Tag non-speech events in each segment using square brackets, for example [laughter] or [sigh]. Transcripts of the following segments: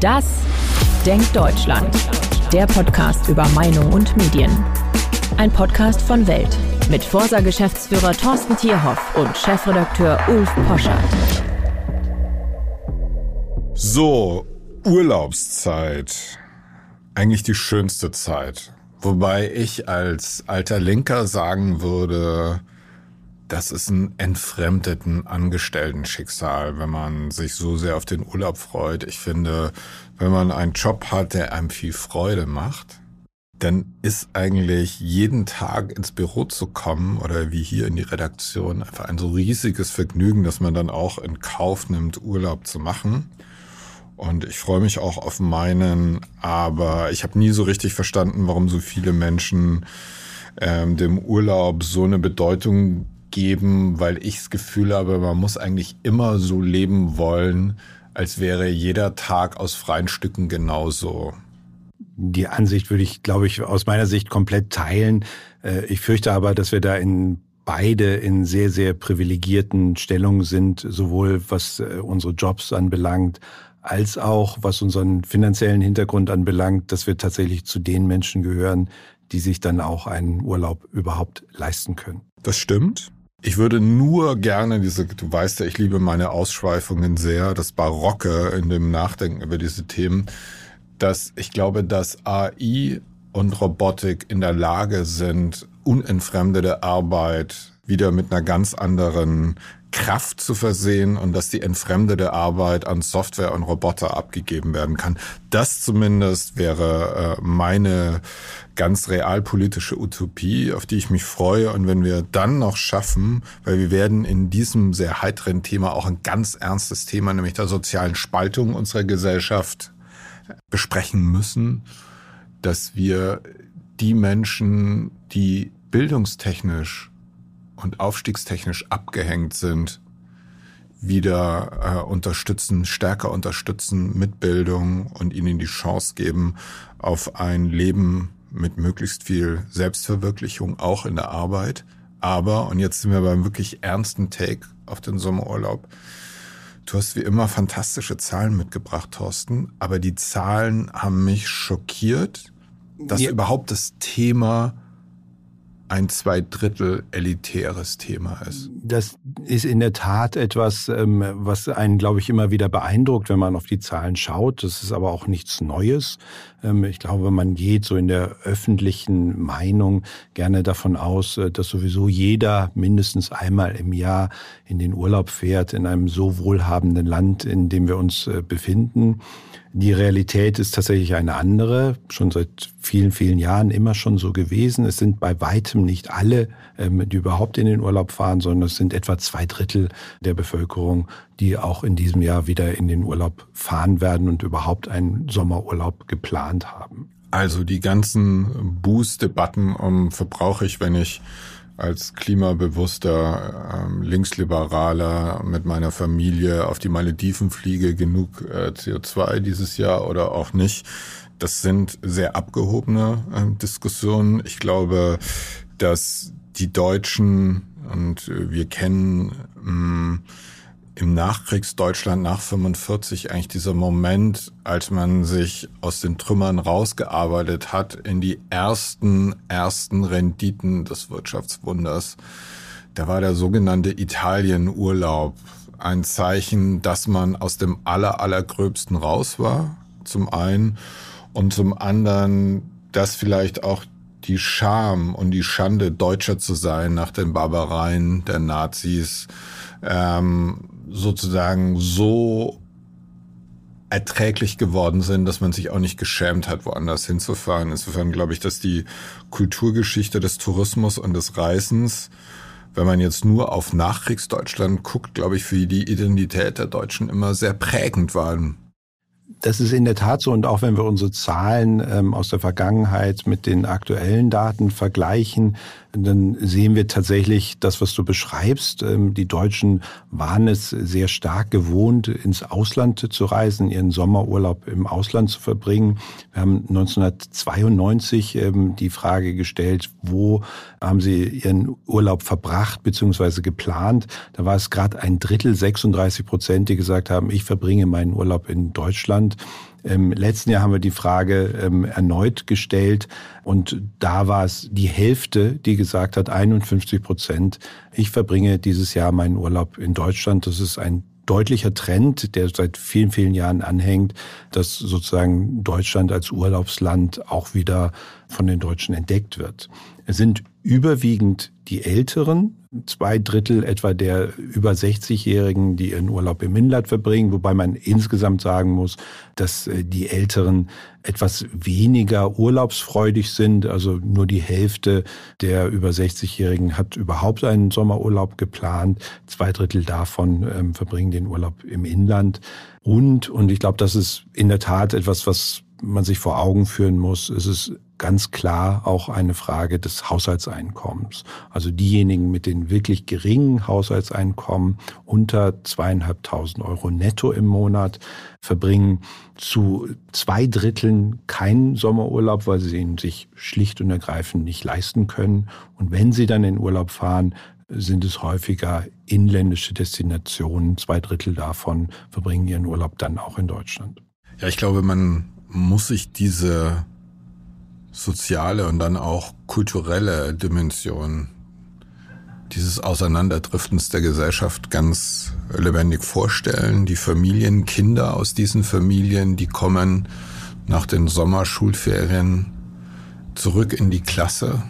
Das Denkt Deutschland. Der Podcast über Meinung und Medien. Ein Podcast von Welt mit Forsa-Geschäftsführer Thorsten Tierhoff und Chefredakteur Ulf Poschardt. So, Urlaubszeit. Eigentlich die schönste Zeit. Wobei ich als alter Linker sagen würde, das ist ein entfremdeten Angestellten-Schicksal, wenn man sich so sehr auf den Urlaub freut. Ich finde, wenn man einen Job hat, der einem viel Freude macht, dann ist eigentlich jeden Tag ins Büro zu kommen oder wie hier in die Redaktion einfach ein so riesiges Vergnügen, dass man dann auch in Kauf nimmt, Urlaub zu machen. Und ich freue mich auch auf meinen, aber ich habe nie so richtig verstanden, warum so viele Menschen ähm, dem Urlaub so eine Bedeutung geben, weil ich das Gefühl habe, man muss eigentlich immer so leben wollen, als wäre jeder Tag aus freien Stücken genauso. Die Ansicht würde ich, glaube ich, aus meiner Sicht komplett teilen. Äh, ich fürchte aber, dass wir da in beide in sehr, sehr privilegierten Stellungen sind, sowohl was äh, unsere Jobs anbelangt, als auch was unseren finanziellen Hintergrund anbelangt, dass wir tatsächlich zu den Menschen gehören, die sich dann auch einen Urlaub überhaupt leisten können. Das stimmt. Ich würde nur gerne diese, du weißt ja, ich liebe meine Ausschweifungen sehr, das Barocke in dem Nachdenken über diese Themen, dass ich glaube, dass AI und Robotik in der Lage sind, unentfremdete Arbeit wieder mit einer ganz anderen Kraft zu versehen und dass die entfremdete Arbeit an Software und Roboter abgegeben werden kann. Das zumindest wäre äh, meine ganz realpolitische Utopie, auf die ich mich freue. Und wenn wir dann noch schaffen, weil wir werden in diesem sehr heiteren Thema auch ein ganz ernstes Thema, nämlich der sozialen Spaltung unserer Gesellschaft besprechen müssen, dass wir die Menschen, die bildungstechnisch und aufstiegstechnisch abgehängt sind, wieder äh, unterstützen, stärker unterstützen mit Bildung und ihnen die Chance geben auf ein Leben mit möglichst viel Selbstverwirklichung, auch in der Arbeit. Aber, und jetzt sind wir beim wirklich ernsten Take auf den Sommerurlaub, du hast wie immer fantastische Zahlen mitgebracht, Thorsten, aber die Zahlen haben mich schockiert, dass ja. überhaupt das Thema ein zwei Drittel elitäres Thema ist. Das ist in der Tat etwas, ähm, was einen, glaube ich, immer wieder beeindruckt, wenn man auf die Zahlen schaut. Das ist aber auch nichts Neues. Ähm, ich glaube, man geht so in der öffentlichen Meinung gerne davon aus, äh, dass sowieso jeder mindestens einmal im Jahr in den Urlaub fährt, in einem so wohlhabenden Land, in dem wir uns äh, befinden. Die Realität ist tatsächlich eine andere, schon seit vielen, vielen Jahren immer schon so gewesen. Es sind bei weitem nicht alle, ähm, die überhaupt in den Urlaub fahren, sondern es sind etwa zwei Drittel der Bevölkerung, die auch in diesem Jahr wieder in den Urlaub fahren werden und überhaupt einen Sommerurlaub geplant haben. Also die ganzen Boost-Debatten um verbrauche ich, wenn ich als klimabewusster ähm, Linksliberaler mit meiner Familie auf die Malediven fliege, genug äh, CO2 dieses Jahr oder auch nicht. Das sind sehr abgehobene äh, Diskussionen. Ich glaube, dass die Deutschen und wir kennen mh, mm, im Nachkriegsdeutschland nach 45 eigentlich dieser Moment, als man sich aus den Trümmern rausgearbeitet hat in die ersten, ersten Renditen des Wirtschaftswunders. Da war der sogenannte Italienurlaub ein Zeichen, dass man aus dem aller, allergröbsten raus war, zum einen, und zum anderen, dass vielleicht auch die Scham und die Schande, Deutscher zu sein nach den Barbareien der Nazis, ähm, sozusagen so erträglich geworden sind, dass man sich auch nicht geschämt hat, woanders hinzufahren. Insofern glaube ich, dass die Kulturgeschichte des Tourismus und des Reisens, wenn man jetzt nur auf Nachkriegsdeutschland guckt, glaube ich, für die Identität der Deutschen immer sehr prägend waren. Das ist in der Tat so. Und auch wenn wir unsere Zahlen ähm, aus der Vergangenheit mit den aktuellen Daten vergleichen, dann sehen wir tatsächlich das, was du beschreibst. Ähm, die Deutschen waren es sehr stark gewohnt, ins Ausland zu reisen, ihren Sommerurlaub im Ausland zu verbringen. Wir haben 1992 ähm, die Frage gestellt, wo haben sie ihren Urlaub verbracht bzw. geplant. Da war es gerade ein Drittel, 36 Prozent, die gesagt haben, ich verbringe meinen Urlaub in Deutschland. Im letzten Jahr haben wir die Frage ähm, erneut gestellt und da war es die Hälfte, die gesagt hat, 51 Prozent, ich verbringe dieses Jahr meinen Urlaub in Deutschland. Das ist ein deutlicher Trend, der seit vielen, vielen Jahren anhängt, dass sozusagen Deutschland als Urlaubsland auch wieder von den Deutschen entdeckt wird. Es sind überwiegend die Älteren, zwei Drittel etwa der über 60-Jährigen, die ihren Urlaub im Inland verbringen, wobei man insgesamt sagen muss, dass äh, die Älteren etwas weniger urlaubsfreudig sind. Also nur die Hälfte der über 60-Jährigen hat überhaupt einen Sommerurlaub geplant. Zwei Drittel davon ähm, verbringen den Urlaub im Inland. Und, und ich glaube, das ist in der Tat etwas, was man sich vor Augen führen muss. Es ist ganz klar auch eine Frage des Haushaltseinkommens. Also diejenigen mit den wirklich geringen Haushaltseinkommen unter zweieinhalbtausend Euro netto im Monat verbringen zu zwei Dritteln keinen Sommerurlaub, weil sie ihn sich schlicht und ergreifend nicht leisten können. Und wenn sie dann in Urlaub fahren, sind es häufiger inländische Destinationen. Zwei Drittel davon verbringen ihren Urlaub dann auch in Deutschland. Ja, ich glaube, man muss sich diese soziale und dann auch kulturelle Dimension dieses Auseinanderdriftens der Gesellschaft ganz lebendig vorstellen. Die Familien, Kinder aus diesen Familien, die kommen nach den Sommerschulferien zurück in die Klasse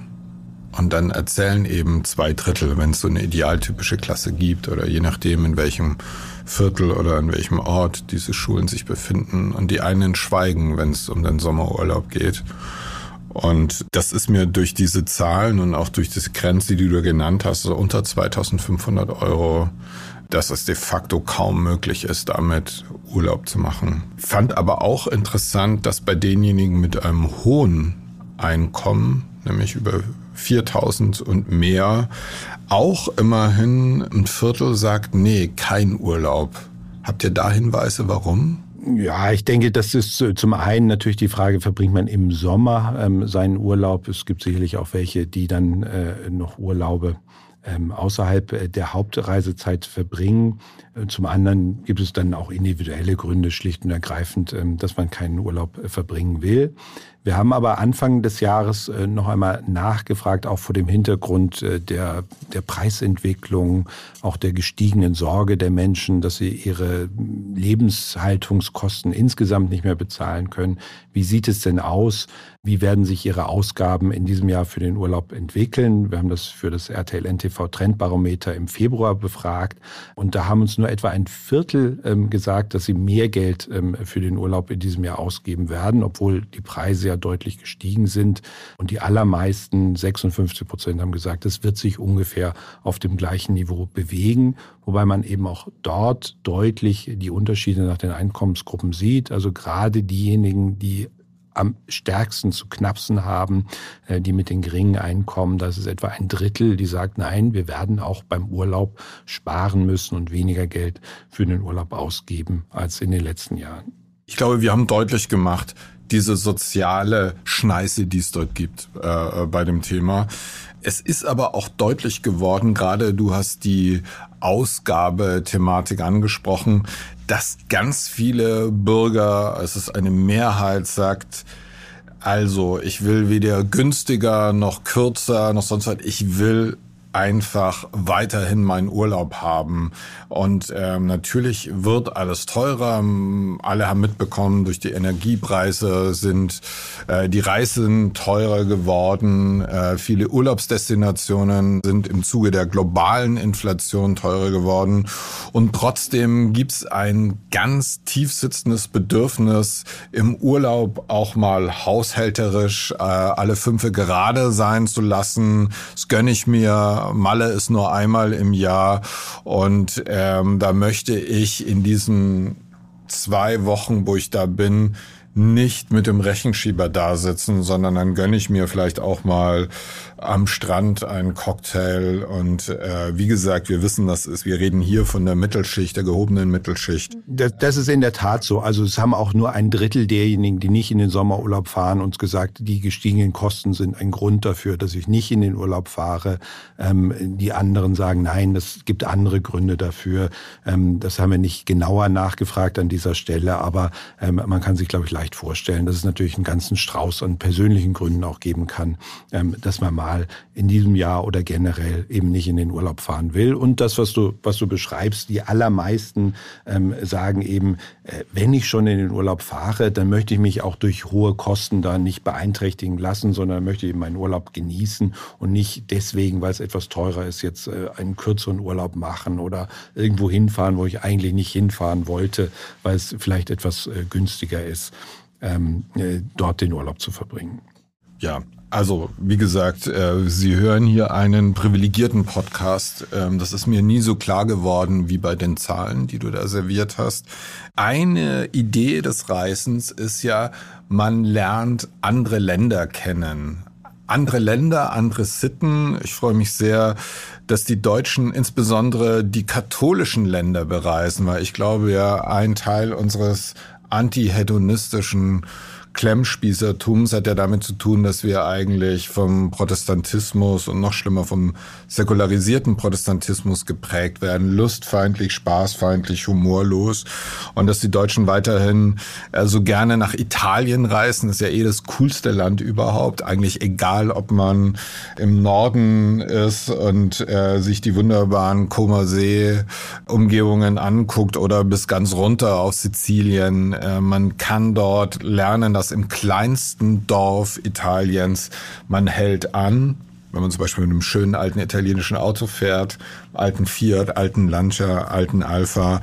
und dann erzählen eben zwei Drittel, wenn es so eine idealtypische Klasse gibt oder je nachdem, in welchem Viertel oder in welchem Ort diese Schulen sich befinden. Und die einen schweigen, wenn es um den Sommerurlaub geht. Und das ist mir durch diese Zahlen und auch durch diese Grenze, die du genannt hast, so unter 2500 Euro, dass es de facto kaum möglich ist, damit Urlaub zu machen. Fand aber auch interessant, dass bei denjenigen mit einem hohen Einkommen, nämlich über 4000 und mehr, auch immerhin ein Viertel sagt, nee, kein Urlaub. Habt ihr da Hinweise, warum? Ja, ich denke, das ist äh, zum einen natürlich die Frage, verbringt man im Sommer ähm, seinen Urlaub? Es gibt sicherlich auch welche, die dann äh, noch Urlaube ähm, außerhalb äh, der Hauptreisezeit verbringen. Äh, zum anderen gibt es dann auch individuelle Gründe, schlicht und ergreifend, ähm, dass man keinen Urlaub verbringen will. Wir haben aber Anfang des Jahres äh, noch einmal nachgefragt, auch vor dem Hintergrund äh, der, der Preisentwicklung, auch der gestiegenen Sorge der Menschen, dass sie ihre Lebenshaltungskosten insgesamt nicht mehr bezahlen können. Wie sieht es denn aus? Wie werden sich Ihre Ausgaben in diesem Jahr für den Urlaub entwickeln? Wir haben das für das RTL NTV Trendbarometer im Februar befragt und da haben uns nur etwa ein Viertel ähm, gesagt, dass sie mehr Geld ähm, für den Urlaub in diesem Jahr ausgeben werden, obwohl die Preise ja deutlich gestiegen sind. Und die allermeisten, 56 Prozent, haben gesagt, es wird sich ungefähr auf dem gleichen Niveau bewegen, wobei man eben auch dort deutlich die Unterschiede nach den Einkommensgruppen sieht. Also gerade diejenigen, die am stärksten zu knapsen haben, äh, die mit den geringen Einkommen. Das ist etwa ein Drittel, die sagt, nein, wir werden auch beim Urlaub sparen müssen und weniger Geld für den Urlaub ausgeben als in den letzten Jahren. Ich glaube, wir haben deutlich gemacht, diese soziale Schneise, die es dort gibt äh, bei dem Thema. Es ist aber auch deutlich geworden, gerade du hast die Ausgabethematik angesprochen, dass ganz viele Bürger, es ist eine Mehrheit, sagt, also ich will weder günstiger noch kürzer noch sonst was, ich will einfach weiterhin meinen Urlaub haben. Und ähm, natürlich wird alles teurer. Alle haben mitbekommen, durch die Energiepreise sind äh, die Reisen teurer geworden. Äh, viele Urlaubsdestinationen sind im Zuge der globalen Inflation teurer geworden. Und trotzdem gibt's ein ganz tief sitzendes Bedürfnis, im Urlaub auch mal haushälterisch äh, alle Fünfe gerade sein zu lassen. Das gönne ich mir Malle ist nur einmal im Jahr. Und ähm, da möchte ich in diesen zwei Wochen, wo ich da bin, nicht mit dem Rechenschieber da sitzen, sondern dann gönne ich mir vielleicht auch mal am Strand einen Cocktail. Und äh, wie gesagt, wir wissen, das ist, wir reden hier von der Mittelschicht, der gehobenen Mittelschicht. Das, das ist in der Tat so. Also es haben auch nur ein Drittel derjenigen, die nicht in den Sommerurlaub fahren, uns gesagt, die gestiegenen Kosten sind ein Grund dafür, dass ich nicht in den Urlaub fahre. Ähm, die anderen sagen, nein, es gibt andere Gründe dafür. Ähm, das haben wir nicht genauer nachgefragt an dieser Stelle, aber ähm, man kann sich, glaube ich, leicht vorstellen, dass es natürlich einen ganzen Strauß an persönlichen Gründen auch geben kann, ähm, dass man mal in diesem Jahr oder generell eben nicht in den Urlaub fahren will. Und das, was du, was du beschreibst, die allermeisten ähm, sagen eben, äh, wenn ich schon in den Urlaub fahre, dann möchte ich mich auch durch hohe Kosten da nicht beeinträchtigen lassen, sondern möchte eben meinen Urlaub genießen und nicht deswegen, weil es etwas teurer ist, jetzt äh, einen kürzeren Urlaub machen oder irgendwo hinfahren, wo ich eigentlich nicht hinfahren wollte, weil es vielleicht etwas äh, günstiger ist ähm, äh, dort den Urlaub zu verbringen. Ja, also wie gesagt, äh, Sie hören hier einen privilegierten Podcast. Ähm, das ist mir nie so klar geworden wie bei den Zahlen, die du da serviert hast. Eine Idee des Reisens ist ja, man lernt andere Länder kennen. Andere Länder, andere Sitten. Ich freue mich sehr, dass die Deutschen insbesondere die katholischen Länder bereisen, weil ich glaube ja, ein Teil unseres antihedonistischen Klemmspießertums hat ja damit zu tun, dass wir eigentlich vom Protestantismus und noch schlimmer vom säkularisierten Protestantismus geprägt werden. Lustfeindlich, spaßfeindlich, humorlos. Und dass die Deutschen weiterhin äh, so gerne nach Italien reisen, ist ja eh das coolste Land überhaupt. Eigentlich egal, ob man im Norden ist und äh, sich die wunderbaren Comer See Umgebungen anguckt oder bis ganz runter auf Sizilien. Äh, man kann dort lernen, dass im kleinsten Dorf Italiens man hält an, wenn man zum Beispiel mit einem schönen alten italienischen Auto fährt, alten Fiat, alten Lancia, alten Alpha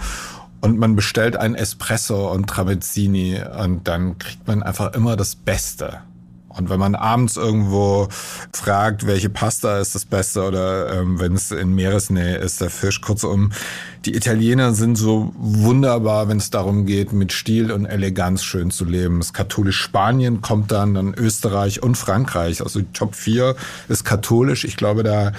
und man bestellt ein Espresso und Tramezzini und dann kriegt man einfach immer das Beste. Und wenn man abends irgendwo fragt, welche Pasta ist das Beste oder ähm, wenn es in Meeresnähe ist, der Fisch, kurzum, die Italiener sind so wunderbar, wenn es darum geht, mit Stil und Eleganz schön zu leben. Das katholisch Spanien kommt dann, dann Österreich und Frankreich. Also die Top 4 ist katholisch. Ich glaube, da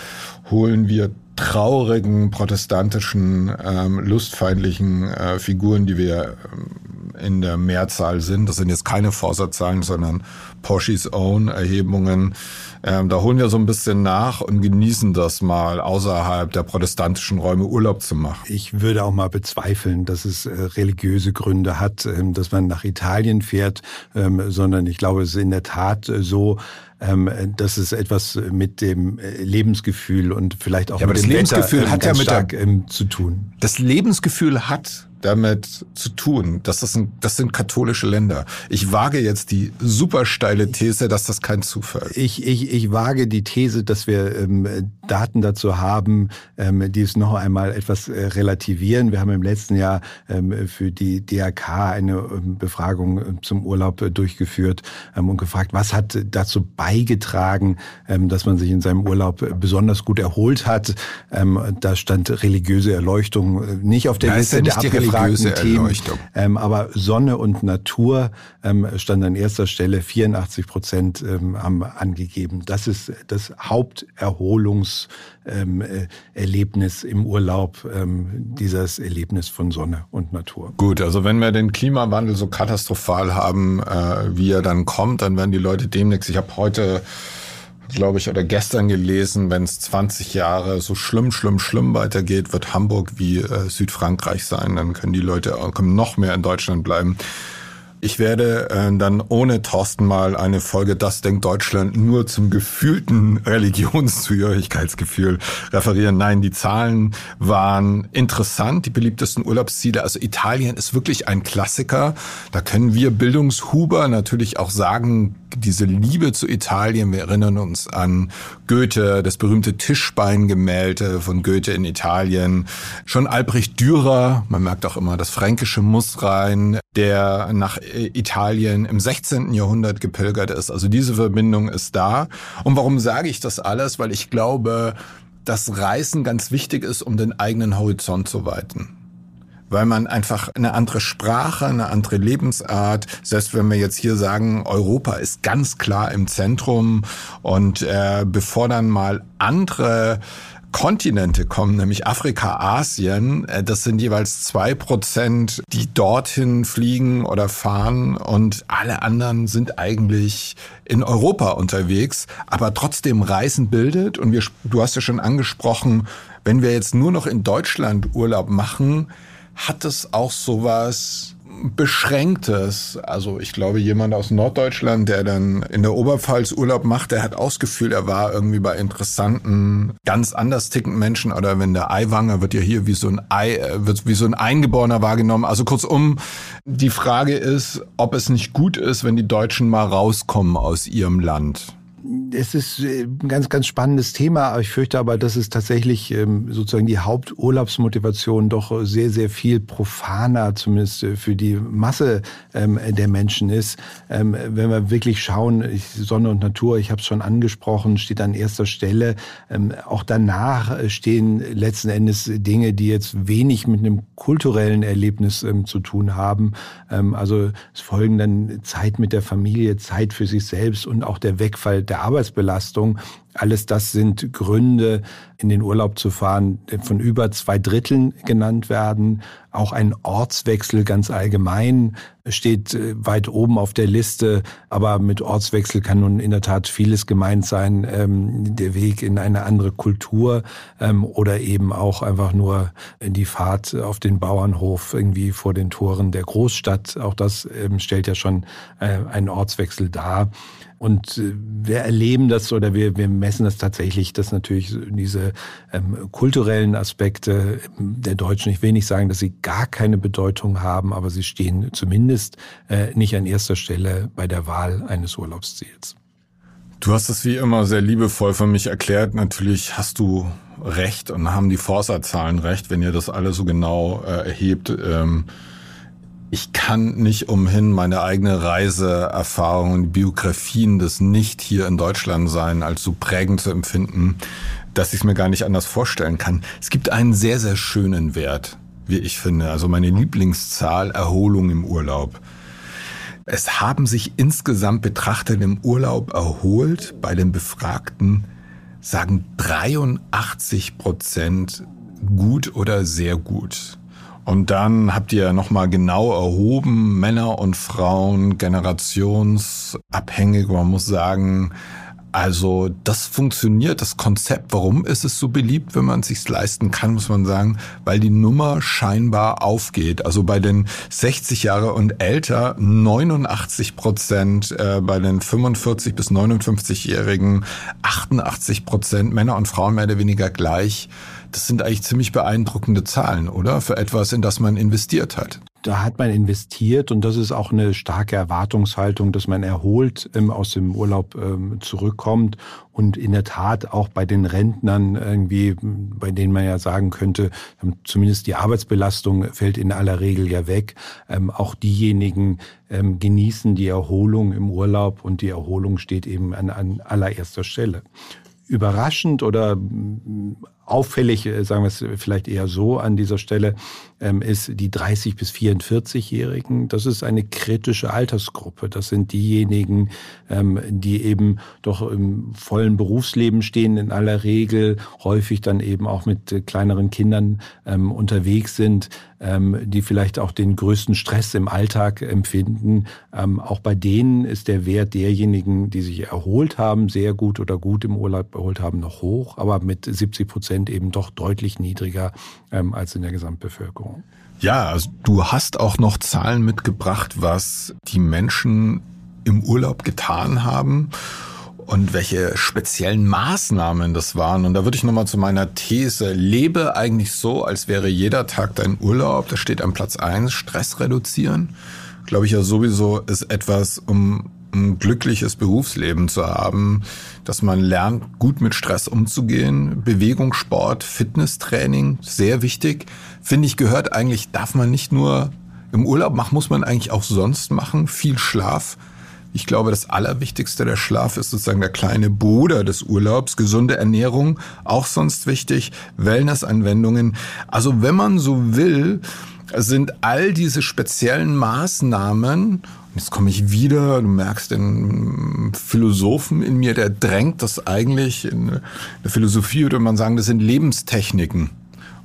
holen wir traurigen, protestantischen, ähm, lustfeindlichen äh, Figuren, die wir ähm, in der Mehrzahl sind. Das sind jetzt keine Vorsatzzahlen, sondern Porsche's Own Erhebungen. Ähm, da holen wir so ein bisschen nach und genießen das mal außerhalb der protestantischen Räume Urlaub zu machen. Ich würde auch mal bezweifeln, dass es äh, religiöse Gründe hat, ähm, dass man nach Italien fährt, ähm, sondern ich glaube, es ist in der Tat äh, so, ähm, dass es etwas mit dem äh, Lebensgefühl und vielleicht auch ja, mit dem das Lebensgefühl Wetter, hat ja mit stark, der, ähm, zu tun. Das Lebensgefühl hat damit zu tun. Das, ist ein, das sind katholische Länder. Ich wage jetzt die super steile These, dass das kein Zufall ist. Ich, ich, ich wage die These, dass wir ähm, Daten dazu haben, ähm, die es noch einmal etwas äh, relativieren. Wir haben im letzten Jahr ähm, für die DRK eine ähm, Befragung äh, zum Urlaub äh, durchgeführt ähm, und gefragt, was hat dazu beigetragen, ähm, dass man sich in seinem Urlaub äh, besonders gut erholt hat. Ähm, da stand religiöse Erleuchtung äh, nicht auf der Liste ja der religiöse Themen. Ähm, aber Sonne und Natur ähm, stand an erster Stelle. 84 Prozent ähm, haben angegeben. Das ist das Haupterholungserlebnis ähm, äh, im Urlaub, ähm, dieses Erlebnis von Sonne und Natur. Gut, also wenn wir den Klimawandel so katastrophal haben, äh, wie er dann kommt, dann werden die Leute demnächst, ich habe heute glaube ich, oder gestern gelesen, wenn es 20 Jahre so schlimm, schlimm, schlimm weitergeht, wird Hamburg wie äh, Südfrankreich sein. Dann können die Leute können noch mehr in Deutschland bleiben. Ich werde äh, dann ohne Thorsten mal eine Folge Das denkt Deutschland nur zum gefühlten [laughs] Religionszugehörigkeitsgefühl referieren. Nein, die Zahlen waren interessant, die beliebtesten Urlaubsziele. Also Italien ist wirklich ein Klassiker. Da können wir Bildungshuber natürlich auch sagen, diese Liebe zu Italien, wir erinnern uns an Goethe, das berühmte Tischbeingemälde von Goethe in Italien. Schon Albrecht Dürer, man merkt auch immer das Fränkische muss rein, der nach Italien im 16. Jahrhundert gepilgert ist. Also diese Verbindung ist da. Und warum sage ich das alles? Weil ich glaube, dass Reisen ganz wichtig ist, um den eigenen Horizont zu weiten. weil man einfach eine andere Sprache, eine andere Lebensart, selbst wenn wir jetzt hier sagen, Europa ist ganz klar im Zentrum und äh, bevor dann mal andere Kontinente kommen, nämlich Afrika, Asien. Äh, das sind jeweils zwei Prozent, die dorthin fliegen oder fahren und alle anderen sind eigentlich in Europa unterwegs, aber trotzdem Reisen bildet. Und wir, du hast ja schon angesprochen, wenn wir jetzt nur noch in Deutschland Urlaub machen, hat es auch sowas Beschränktes. Also ich glaube, jemand aus Norddeutschland, der dann in der Oberpfalz Urlaub macht, der hat ausgefühlt, er war irgendwie bei interessanten, ganz anders tickenden Menschen. Oder wenn der Eiwanger wird ja hier wie so ein Ei, äh, wird wie so ein Eingeborener wahrgenommen. Also kurzum, die Frage ist, ob es nicht gut ist, wenn die Deutschen mal rauskommen aus ihrem Land es ist äh, ein ganz, ganz spannendes Thema. Ich fürchte aber, dass es tatsächlich ähm, sozusagen die Haupturlaubsmotivation doch sehr, sehr viel profaner, zumindest äh, für die Masse ähm, der Menschen ist. Ähm, wenn wir wirklich schauen, Sonne und Natur, ich habe es schon angesprochen, steht an erster Stelle. Auch danach stehen letzten Endes Dinge, die jetzt wenig mit einem kulturellen Erlebnis zu tun haben. Also es folgen dann Zeit mit der Familie, Zeit für sich selbst und auch der Wegfall der Arbeitsbelastung. Alles das sind Gründe, in den Urlaub zu fahren, von über zwei Dritteln genannt werden. Auch ein Ortswechsel ganz allgemein steht äh, weit oben auf der Liste. Aber mit Ortswechsel kann nun in der Tat vieles gemeint sein. Ähm, der Weg in eine andere Kultur ähm, oder eben auch einfach nur die Fahrt auf den Bauernhof irgendwie vor den Toren der Großstadt. Auch das ähm, stellt ja schon äh, einen Ortswechsel dar. Und äh, wir erleben das oder wir, wir messen das tatsächlich, dass natürlich diese ähm, kulturellen Aspekte der Deutschen, ich will nicht sagen, dass sie gar keine Bedeutung haben, aber sie stehen zumindest äh, nicht an erster Stelle bei der Wahl eines Urlaubsziels. Du hast es wie immer sehr liebevoll für mich erklärt. Natürlich hast du recht und haben die Forsa-Zahlen recht, wenn ihr das alle so genau äh, erhebt. Ähm, ich kann nicht umhin, meine eigene Reiseerfahrung und Biografien des nicht hier in Deutschland sein als so prägend zu empfinden, dass ich es mir gar nicht anders vorstellen kann. Es gibt einen sehr, sehr schönen Wert, wie ich finde. Also meine Lieblingszahl Erholung im Urlaub. Es haben sich insgesamt betrachtet im Urlaub erholt bei den Befragten, sagen 83 Prozent gut oder sehr gut. Und dann habt ihr nochmal genau erhoben, Männer und Frauen, generationsabhängig, man muss sagen, also das funktioniert, das Konzept. Warum ist es so beliebt, wenn man es sich leisten kann, muss man sagen, weil die Nummer scheinbar aufgeht. Also bei den 60 Jahre und älter 89 Prozent, äh, bei den 45 bis 59-Jährigen 88 Prozent, Männer und Frauen mehr oder weniger gleich. Das sind eigentlich ziemlich beeindruckende Zahlen, oder? Für etwas, in das man investiert hat. Da hat man investiert und das ist auch eine starke Erwartungshaltung, dass man erholt ähm, aus dem Urlaub ähm, zurückkommt und in der Tat auch bei den Rentnern irgendwie, bei denen man ja sagen könnte, zumindest die Arbeitsbelastung fällt in aller Regel ja weg. Ähm, auch diejenigen ähm, genießen die Erholung im Urlaub und die Erholung steht eben an, an allererster Stelle überraschend oder auffällig, äh, sagen wir es vielleicht eher so an dieser Stelle, ähm, ist die 30 bis 44-Jährigen. Das ist eine kritische Altersgruppe. Das sind diejenigen, ähm, die eben doch im vollen Berufsleben stehen, in aller Regel häufig dann eben auch mit äh, kleineren Kindern ähm, unterwegs sind, die vielleicht auch den größten Stress im Alltag empfinden. Auch bei denen ist der Wert derjenigen, die sich erholt haben, sehr gut oder gut im Urlaub erholt haben, noch hoch, aber mit 70 Prozent eben doch deutlich niedriger als in der Gesamtbevölkerung. Ja, also du hast auch noch Zahlen mitgebracht, was die Menschen im Urlaub getan haben und welche speziellen Maßnahmen das waren. Und da würde ich nochmal zu meiner These, lebe eigentlich so, als wäre jeder Tag dein Urlaub. Das steht am Platz eins Stress reduzieren. Glaube ich ja sowieso ist etwas, um ein glückliches Berufsleben zu haben, dass man lernt, gut mit Stress umzugehen. Bewegung, Sport, Fitnesstraining, sehr wichtig. Finde ich, gehört eigentlich, darf man nicht nur im Urlaub machen, muss man eigentlich auch sonst machen. Viel Schlaf. Ich glaube, das Allerwichtigste der Schlaf ist sozusagen der kleine Bruder des Urlaubs. Gesunde Ernährung, auch sonst wichtig. Wellnessanwendungen. Also wenn man so will, sind all diese speziellen Maßnahmen, und jetzt komme ich wieder, du merkst den Philosophen in mir, der drängt das eigentlich, in der Philosophie würde man sagen, das sind Lebenstechniken.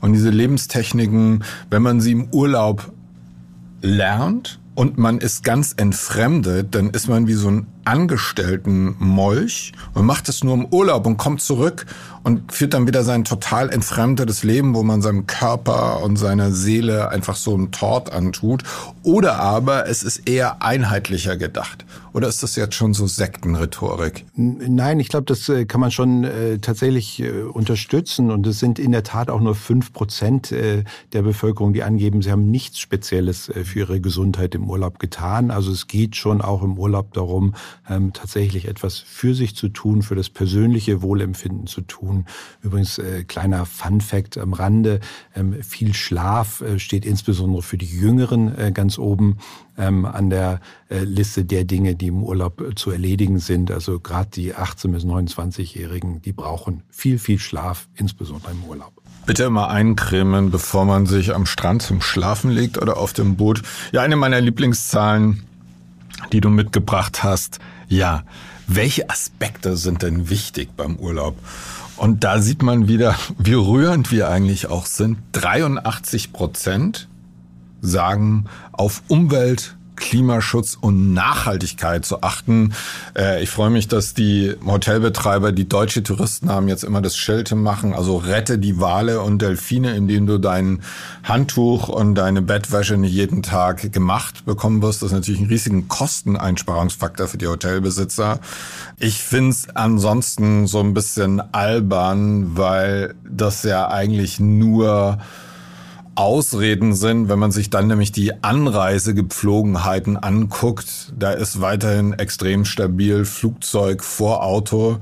Und diese Lebenstechniken, wenn man sie im Urlaub lernt und man ist ganz entfremdet, dann ist man wie so ein angestellten Molch und macht es nur im Urlaub und kommt zurück und führt dann wieder sein total entfremdetes Leben, wo man seinem Körper und seiner Seele einfach so einen Tort antut. Oder aber es ist eher einheitlicher gedacht. Oder ist das jetzt schon so Sektenrhetorik? Nein, ich glaube, das äh, kann man schon äh, tatsächlich äh, unterstützen. Und es sind in der Tat auch nur fünf Prozent äh, der Bevölkerung, die angeben, sie haben nichts Spezielles äh, für ihre Gesundheit im Urlaub getan. Also es geht schon auch im Urlaub darum, ähm, tatsächlich etwas für sich zu tun, für das persönliche Wohlempfinden zu tun. Übrigens, äh, kleiner Fun Fact am Rande, ähm, viel Schlaf äh, steht insbesondere für die Jüngeren äh, ganz oben ähm, an der äh, Liste der Dinge, die im Urlaub äh, zu erledigen sind. Also gerade die 18- bis 29-Jährigen, die brauchen viel, viel Schlaf, insbesondere im Urlaub. Bitte immer eincremen, bevor man sich am Strand zum Schlafen legt oder auf dem Boot. Ja, eine meiner Lieblingszahlen, die du mitgebracht hast, ja, welche Aspekte sind denn wichtig beim Urlaub? Und da sieht man wieder, [laughs] wie rührend wir eigentlich auch sind. 83 Prozent sagen auf Umwelt, Klimaschutz und Nachhaltigkeit zu achten. Äh, ich freue mich, dass die Hotelbetreiber, die deutsche Touristen haben, jetzt immer das Schild machen, also rette die Wale und Delfine, indem du dein Handtuch und deine Bettwäsche nicht jeden Tag gemacht bekommen wirst. Das ist natürlich ein riesigen Kosteneinsparungsfaktor für die Hotelbesitzer. Ich find's ansonsten so ein bisschen albern, weil das ja eigentlich nur Ausreden sind, wenn man sich dann nämlich die Anreisegepflogenheiten anguckt. Da ist weiterhin extrem stabil Flugzeug vor Auto.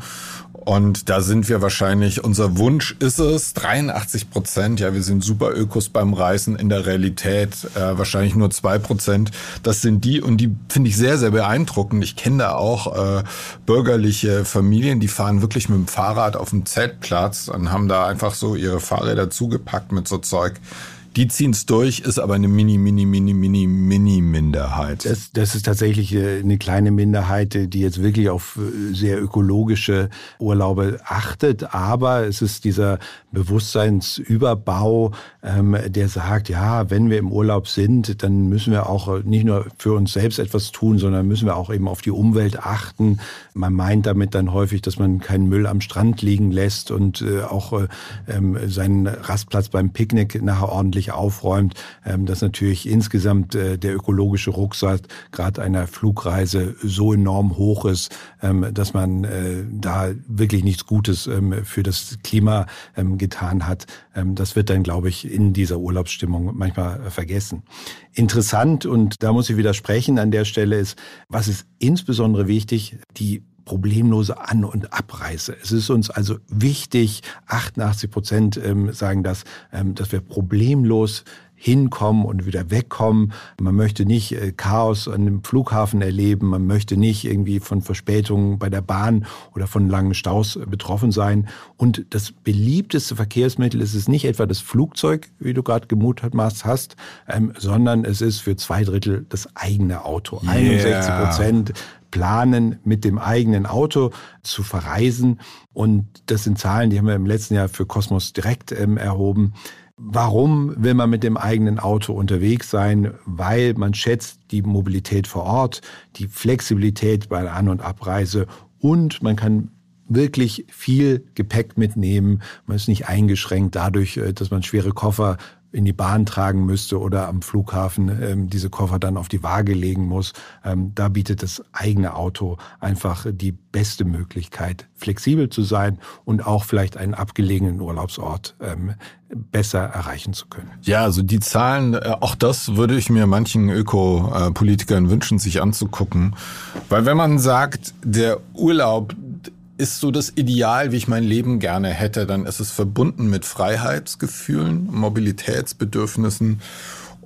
Und da sind wir wahrscheinlich, unser Wunsch ist es, 83 Prozent, ja, wir sind super Ökos beim Reisen, in der Realität äh, wahrscheinlich nur zwei Prozent. Das sind die und die finde ich sehr, sehr beeindruckend. Ich kenne da auch äh, bürgerliche Familien, die fahren wirklich mit dem Fahrrad auf dem Zeltplatz und haben da einfach so ihre Fahrräder zugepackt mit so Zeug. Die ziehen es durch, ist aber eine mini, mini, mini, mini, mini Minderheit. Das, das ist tatsächlich äh, eine kleine Minderheit, äh, die jetzt wirklich auf äh, sehr ökologische Urlaube achtet. Aber es ist dieser Bewusstseinsüberbau, ähm, der sagt, ja, wenn wir im Urlaub sind, dann müssen wir auch nicht nur für uns selbst etwas tun, sondern müssen wir auch eben auf die Umwelt achten. Man meint damit dann häufig, dass man keinen Müll am Strand liegen lässt und äh, auch äh, ähm, seinen Rastplatz beim Picknick nachher ordentlich ordentlich aufräumt, ähm, dass natürlich insgesamt äh, der ökologische Rucksack gerade einer Flugreise so enorm hoch ist, ähm, dass man äh, da wirklich nichts Gutes ähm, für das Klima getan hat. Das wird dann, glaube ich, in dieser Urlaubsstimmung manchmal vergessen. Interessant, und da muss ich widersprechen an der Stelle, ist, was ist insbesondere wichtig, die problemlose An- und Abreise. Es ist uns also wichtig, 88 Prozent ähm, sagen das, ähm, dass wir problemlos hinkommen und wieder wegkommen. Man möchte nicht äh, Chaos an dem Flughafen erleben. Man möchte nicht irgendwie von Verspätungen bei der Bahn oder von langen Staus betroffen sein. Und das beliebteste Verkehrsmittel ist es nicht etwa das Flugzeug, wie du gerade gemutmaßt hast, ähm, sondern es ist für zwei Drittel das eigene Auto. Yeah. 61 Prozent planen, mit dem eigenen Auto zu verreisen. Und das sind Zahlen, die haben wir im letzten Jahr für Cosmos direkt ähm, erhoben. Warum will man mit dem eigenen Auto unterwegs sein? Weil man schätzt die Mobilität vor Ort, die Flexibilität bei der An- und Abreise und man kann wirklich viel Gepäck mitnehmen. Man ist nicht eingeschränkt dadurch, äh, dass man schwere Koffer in die Bahn tragen müsste oder am Flughafen ähm, diese Koffer dann auf die Waage legen muss. Ähm, da bietet das eigene Auto einfach die beste Möglichkeit, flexibel zu sein und auch vielleicht einen abgelegenen Urlaubsort ähm, besser erreichen zu können. Ja, also die Zahlen, äh, auch das würde ich mir manchen Ökopolitikern wünschen, sich anzugucken. Weil wenn man sagt, der Urlaub ist so das Ideal, wie ich mein Leben gerne hätte, dann ist es verbunden mit Freiheitsgefühlen, Mobilitätsbedürfnissen.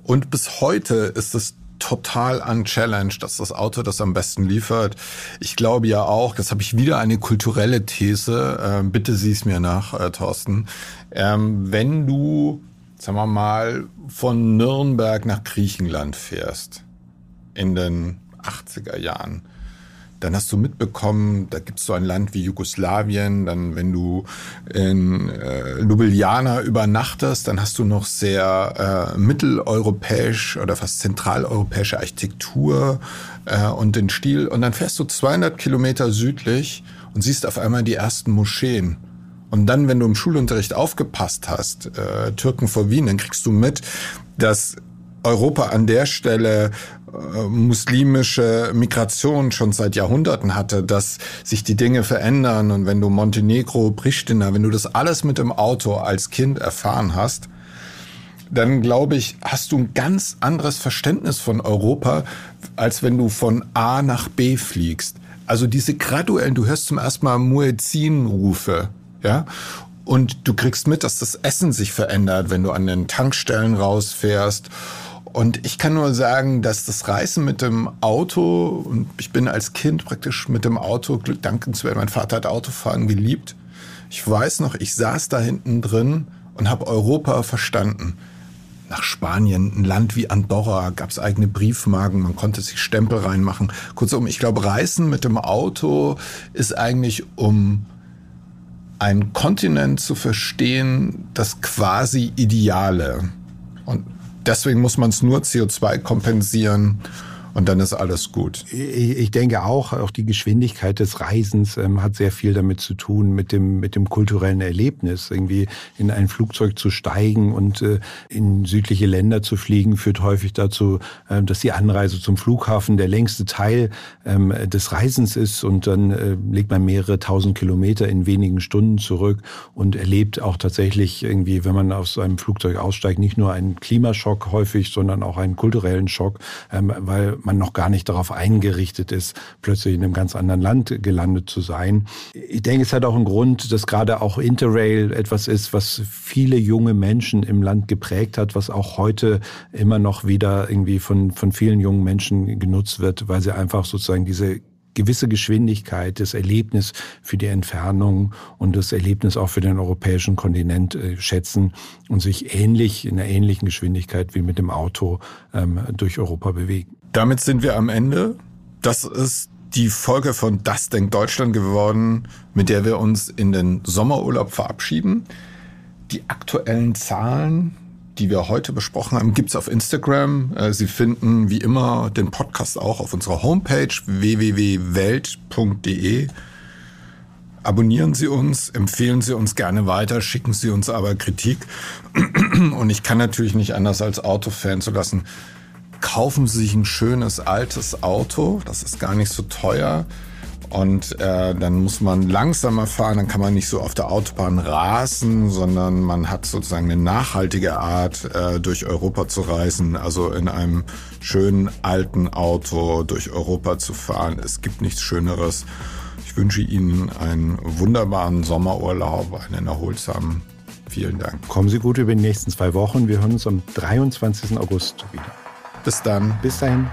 Und bis heute ist es total unchallenged, dass das Auto das am besten liefert. Ich glaube ja auch, das habe ich wieder eine kulturelle These, äh, bitte sieh es mir nach, äh, Thorsten. Ähm, wenn du sagen wir mal, von Nürnberg nach Griechenland fährst in den 80er Jahren, dann hast du mitbekommen, da gibt es so ein Land wie Jugoslawien, dann wenn du in äh, Ljubljana übernachtest, dann hast du noch sehr äh, mitteleuropäisch oder fast zentraleuropäische Architektur äh, und den Stil und dann fährst du 200 Kilometer südlich und siehst auf einmal die ersten Moscheen. Und dann, wenn du im Schulunterricht aufgepasst hast, äh, Türken vor Wien, dann kriegst du mit, dass Europa an der Stelle äh, muslimische Migration schon seit Jahrhunderten hatte, dass sich die Dinge verändern. Und wenn du Montenegro, Pristina, wenn du das alles mit dem Auto als Kind erfahren hast, dann glaube ich, hast du ein ganz anderes Verständnis von Europa, als wenn du von A nach B fliegst. Also diese graduellen, du hörst zum ersten Mal Muezzin-Rufe, ja, und du kriegst mit, dass das Essen sich verändert, wenn du an den Tankstellen rausfährst und ich kann nur sagen, dass das Reisen mit dem Auto, und ich bin als Kind praktisch mit dem Auto dankenswert, mein Vater hat Autofahren geliebt. Ich weiß noch, ich saß da hinten drin und habe Europa verstanden. Nach Spanien, ein Land wie Andorra, gab es eigene Briefmarken, man konnte sich Stempel reinmachen. Kurzum, ich glaube, Reisen mit dem Auto ist eigentlich um einen Kontinent zu verstehen, das quasi Ideale. Und deswegen muss man es nur CO2 kompensieren und dann ist alles gut. Ich denke auch, auch die Geschwindigkeit des Reisens ähm, hat sehr viel damit zu tun, mit dem, mit dem kulturellen Erlebnis. Irgendwie in ein Flugzeug zu steigen und äh, in südliche Länder zu fliegen, führt häufig dazu, äh, dass die Anreise zum Flughafen der längste Teil ähm, des Reisens ist und dann äh, legt man mehrere tausend Kilometer in wenigen Stunden zurück und erlebt auch tatsächlich irgendwie, wenn man aus einem Flugzeug aussteigt, nicht nur einen Klimaschock häufig, sondern auch einen kulturellen Schock, ähm, weil man noch gar nicht darauf eingerichtet ist, plötzlich in einem ganz anderen Land gelandet zu sein. Ich denke, es hat auch einen Grund, dass gerade auch Interrail etwas ist, was viele junge Menschen im Land geprägt hat, was auch heute immer noch wieder irgendwie von, von vielen jungen Menschen genutzt wird, weil sie einfach sozusagen diese gewisse Geschwindigkeit, das Erlebnis für die Entfernung und das Erlebnis auch für den europäischen Kontinent äh, schätzen und sich ähnlich, in einer ähnlichen Geschwindigkeit wie mit dem Auto ähm, durch Europa bewegen. Damit sind wir am Ende. Das ist die Folge von Das Denkt Deutschland geworden, mit der wir uns in den Sommerurlaub verabschieden. Die aktuellen Zahlen, die wir heute besprochen haben, gibt's auf Instagram. Äh, Sie finden wie immer den Podcast auch auf unserer Homepage www.welt.de. Abonnieren Sie uns, empfehlen Sie uns gerne weiter, schicken Sie uns aber Kritik. [clears throat] Und ich kann natürlich nicht anders als Autofan zu lassen kaufen Sie sich ein schönes altes Auto, das ist gar nicht so teuer. Und äh, dann muss man langsamer fahren, dann kann man nicht so auf der Autobahn rasen, sondern man hat sozusagen eine nachhaltige Art, äh, durch Europa zu reisen, also in einem schönen alten Auto durch Europa zu fahren. Es gibt nichts Schöneres. Ich wünsche Ihnen einen wunderbaren Sommerurlaub, einen erholsamen. Vielen Dank. Kommen Sie gut über die nächsten zwei Wochen. Wir hören uns am 23. August wieder. Bis dann. Bis dahin.